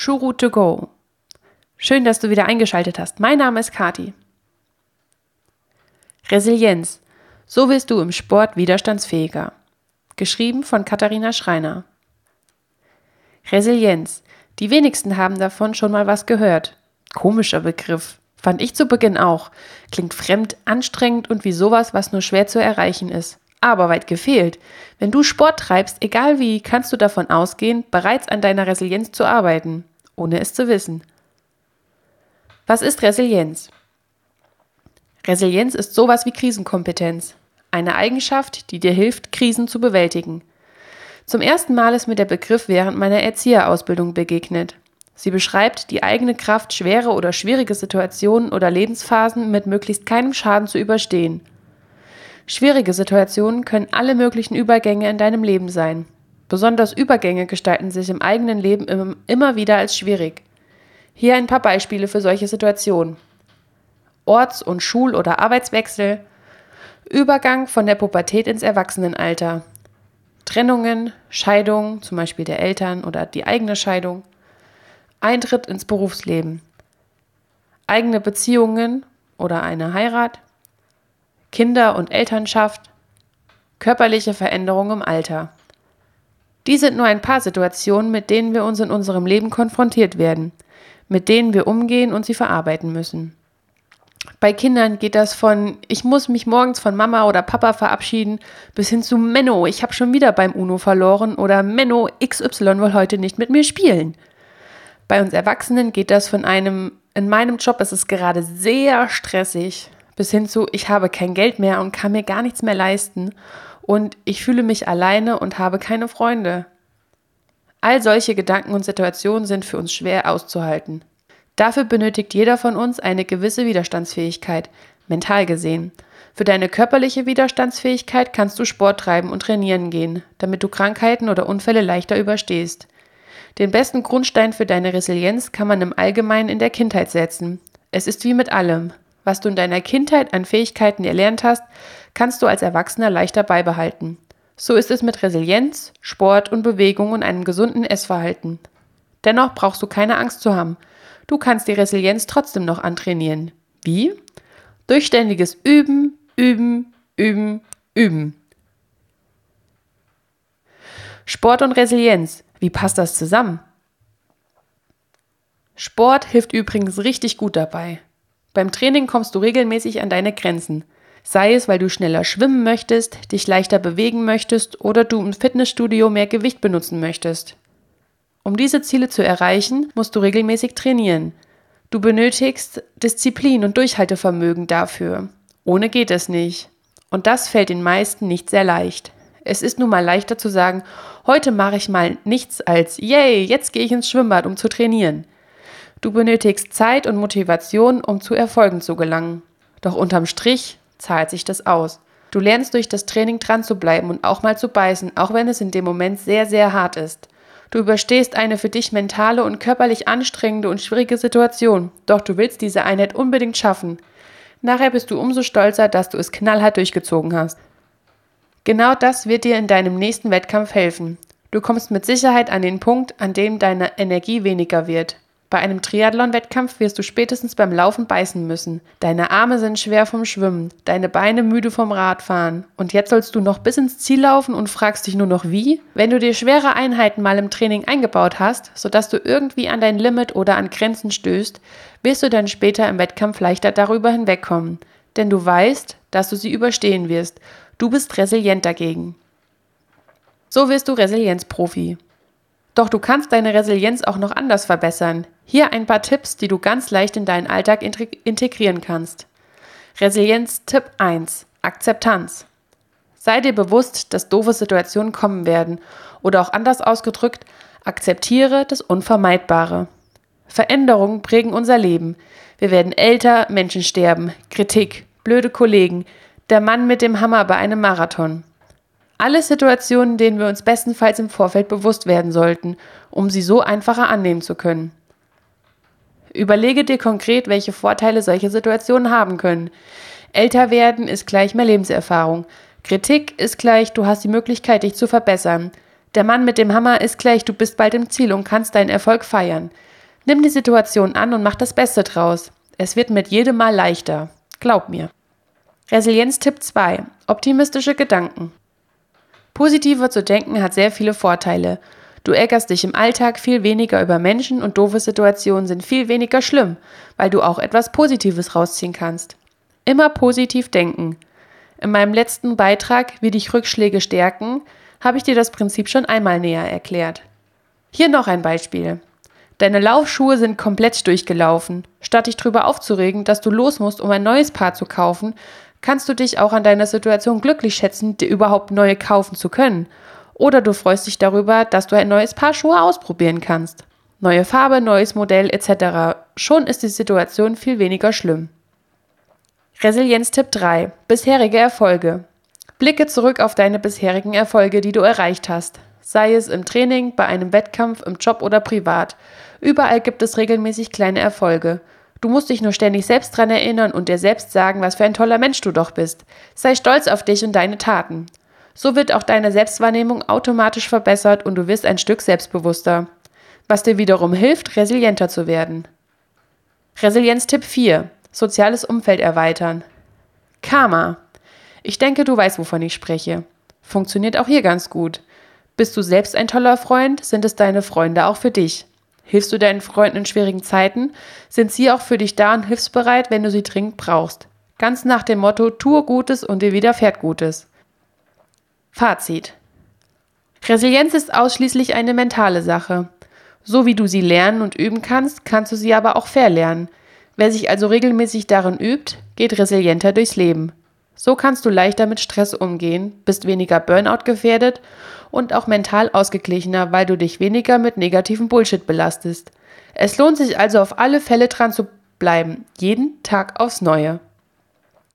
Shuru to go. Schön, dass du wieder eingeschaltet hast. Mein Name ist Kati. Resilienz. So wirst du im Sport widerstandsfähiger. Geschrieben von Katharina Schreiner. Resilienz. Die wenigsten haben davon schon mal was gehört. Komischer Begriff. Fand ich zu Beginn auch. Klingt fremd, anstrengend und wie sowas, was nur schwer zu erreichen ist. Aber weit gefehlt. Wenn du Sport treibst, egal wie, kannst du davon ausgehen, bereits an deiner Resilienz zu arbeiten, ohne es zu wissen. Was ist Resilienz? Resilienz ist sowas wie Krisenkompetenz. Eine Eigenschaft, die dir hilft, Krisen zu bewältigen. Zum ersten Mal ist mir der Begriff während meiner Erzieherausbildung begegnet. Sie beschreibt die eigene Kraft, schwere oder schwierige Situationen oder Lebensphasen mit möglichst keinem Schaden zu überstehen. Schwierige Situationen können alle möglichen Übergänge in deinem Leben sein. Besonders Übergänge gestalten sich im eigenen Leben immer wieder als schwierig. Hier ein paar Beispiele für solche Situationen. Orts- und Schul- oder Arbeitswechsel, Übergang von der Pubertät ins Erwachsenenalter, Trennungen, Scheidung, zum Beispiel der Eltern oder die eigene Scheidung, Eintritt ins Berufsleben, eigene Beziehungen oder eine Heirat, Kinder- und Elternschaft, körperliche Veränderung im Alter. Dies sind nur ein paar Situationen, mit denen wir uns in unserem Leben konfrontiert werden, mit denen wir umgehen und sie verarbeiten müssen. Bei Kindern geht das von ich muss mich morgens von Mama oder Papa verabschieden bis hin zu Menno, ich habe schon wieder beim Uno verloren oder Menno XY will heute nicht mit mir spielen. Bei uns Erwachsenen geht das von einem, in meinem Job ist es gerade sehr stressig, bis hin zu, ich habe kein Geld mehr und kann mir gar nichts mehr leisten und ich fühle mich alleine und habe keine Freunde. All solche Gedanken und Situationen sind für uns schwer auszuhalten. Dafür benötigt jeder von uns eine gewisse Widerstandsfähigkeit, mental gesehen. Für deine körperliche Widerstandsfähigkeit kannst du Sport treiben und trainieren gehen, damit du Krankheiten oder Unfälle leichter überstehst. Den besten Grundstein für deine Resilienz kann man im Allgemeinen in der Kindheit setzen. Es ist wie mit allem. Was du in deiner Kindheit an Fähigkeiten erlernt hast, kannst du als Erwachsener leichter beibehalten. So ist es mit Resilienz, Sport und Bewegung und einem gesunden Essverhalten. Dennoch brauchst du keine Angst zu haben. Du kannst die Resilienz trotzdem noch antrainieren. Wie? Durch ständiges Üben, Üben, Üben, Üben. Sport und Resilienz. Wie passt das zusammen? Sport hilft übrigens richtig gut dabei. Beim Training kommst du regelmäßig an deine Grenzen. Sei es, weil du schneller schwimmen möchtest, dich leichter bewegen möchtest oder du im Fitnessstudio mehr Gewicht benutzen möchtest. Um diese Ziele zu erreichen, musst du regelmäßig trainieren. Du benötigst Disziplin und Durchhaltevermögen dafür. Ohne geht es nicht. Und das fällt den meisten nicht sehr leicht. Es ist nun mal leichter zu sagen, heute mache ich mal nichts als, yay, jetzt gehe ich ins Schwimmbad, um zu trainieren. Du benötigst Zeit und Motivation, um zu Erfolgen zu gelangen. Doch unterm Strich zahlt sich das aus. Du lernst durch das Training dran zu bleiben und auch mal zu beißen, auch wenn es in dem Moment sehr, sehr hart ist. Du überstehst eine für dich mentale und körperlich anstrengende und schwierige Situation, doch du willst diese Einheit unbedingt schaffen. Nachher bist du umso stolzer, dass du es knallhart durchgezogen hast. Genau das wird dir in deinem nächsten Wettkampf helfen. Du kommst mit Sicherheit an den Punkt, an dem deine Energie weniger wird. Bei einem Triathlon-Wettkampf wirst du spätestens beim Laufen beißen müssen. Deine Arme sind schwer vom Schwimmen, deine Beine müde vom Radfahren. Und jetzt sollst du noch bis ins Ziel laufen und fragst dich nur noch wie? Wenn du dir schwere Einheiten mal im Training eingebaut hast, sodass du irgendwie an dein Limit oder an Grenzen stößt, wirst du dann später im Wettkampf leichter darüber hinwegkommen. Denn du weißt, dass du sie überstehen wirst Du bist resilient dagegen. So wirst du Resilienzprofi. Doch du kannst deine Resilienz auch noch anders verbessern. Hier ein paar Tipps, die du ganz leicht in deinen Alltag integrieren kannst. Resilienz-Tipp 1. Akzeptanz. Sei dir bewusst, dass doofe Situationen kommen werden oder auch anders ausgedrückt, akzeptiere das Unvermeidbare. Veränderungen prägen unser Leben. Wir werden älter, Menschen sterben, Kritik, blöde Kollegen, der Mann mit dem Hammer bei einem Marathon. Alle Situationen, denen wir uns bestenfalls im Vorfeld bewusst werden sollten, um sie so einfacher annehmen zu können. Überlege dir konkret, welche Vorteile solche Situationen haben können. Älter werden ist gleich mehr Lebenserfahrung. Kritik ist gleich, du hast die Möglichkeit, dich zu verbessern. Der Mann mit dem Hammer ist gleich, du bist bald im Ziel und kannst deinen Erfolg feiern. Nimm die Situation an und mach das Beste draus. Es wird mit jedem Mal leichter. Glaub mir. Resilienz-Tipp 2. Optimistische Gedanken. Positiver zu denken hat sehr viele Vorteile. Du ärgerst dich im Alltag viel weniger über Menschen und doofe Situationen sind viel weniger schlimm, weil du auch etwas Positives rausziehen kannst. Immer positiv denken. In meinem letzten Beitrag, wie dich Rückschläge stärken, habe ich dir das Prinzip schon einmal näher erklärt. Hier noch ein Beispiel. Deine Laufschuhe sind komplett durchgelaufen. Statt dich darüber aufzuregen, dass du los musst, um ein neues Paar zu kaufen, kannst du dich auch an deiner Situation glücklich schätzen, dir überhaupt neue kaufen zu können. Oder du freust dich darüber, dass du ein neues Paar Schuhe ausprobieren kannst. Neue Farbe, neues Modell etc. Schon ist die Situation viel weniger schlimm. Resilienz-Tipp 3. Bisherige Erfolge. Blicke zurück auf deine bisherigen Erfolge, die du erreicht hast. Sei es im Training, bei einem Wettkampf, im Job oder privat. Überall gibt es regelmäßig kleine Erfolge. Du musst dich nur ständig selbst dran erinnern und dir selbst sagen, was für ein toller Mensch du doch bist. Sei stolz auf dich und deine Taten. So wird auch deine Selbstwahrnehmung automatisch verbessert und du wirst ein Stück selbstbewusster. Was dir wiederum hilft, resilienter zu werden. Resilienz-Tipp 4. Soziales Umfeld erweitern. Karma. Ich denke, du weißt, wovon ich spreche. Funktioniert auch hier ganz gut. Bist du selbst ein toller Freund, sind es deine Freunde auch für dich. Hilfst du deinen Freunden in schwierigen Zeiten, sind sie auch für dich da und hilfsbereit, wenn du sie dringend brauchst. Ganz nach dem Motto, tue Gutes und dir widerfährt Gutes. Fazit. Resilienz ist ausschließlich eine mentale Sache. So wie du sie lernen und üben kannst, kannst du sie aber auch verlernen. Wer sich also regelmäßig darin übt, geht resilienter durchs Leben. So kannst du leichter mit Stress umgehen, bist weniger Burnout gefährdet und auch mental ausgeglichener, weil du dich weniger mit negativen Bullshit belastest. Es lohnt sich also auf alle Fälle dran zu bleiben, jeden Tag aufs Neue.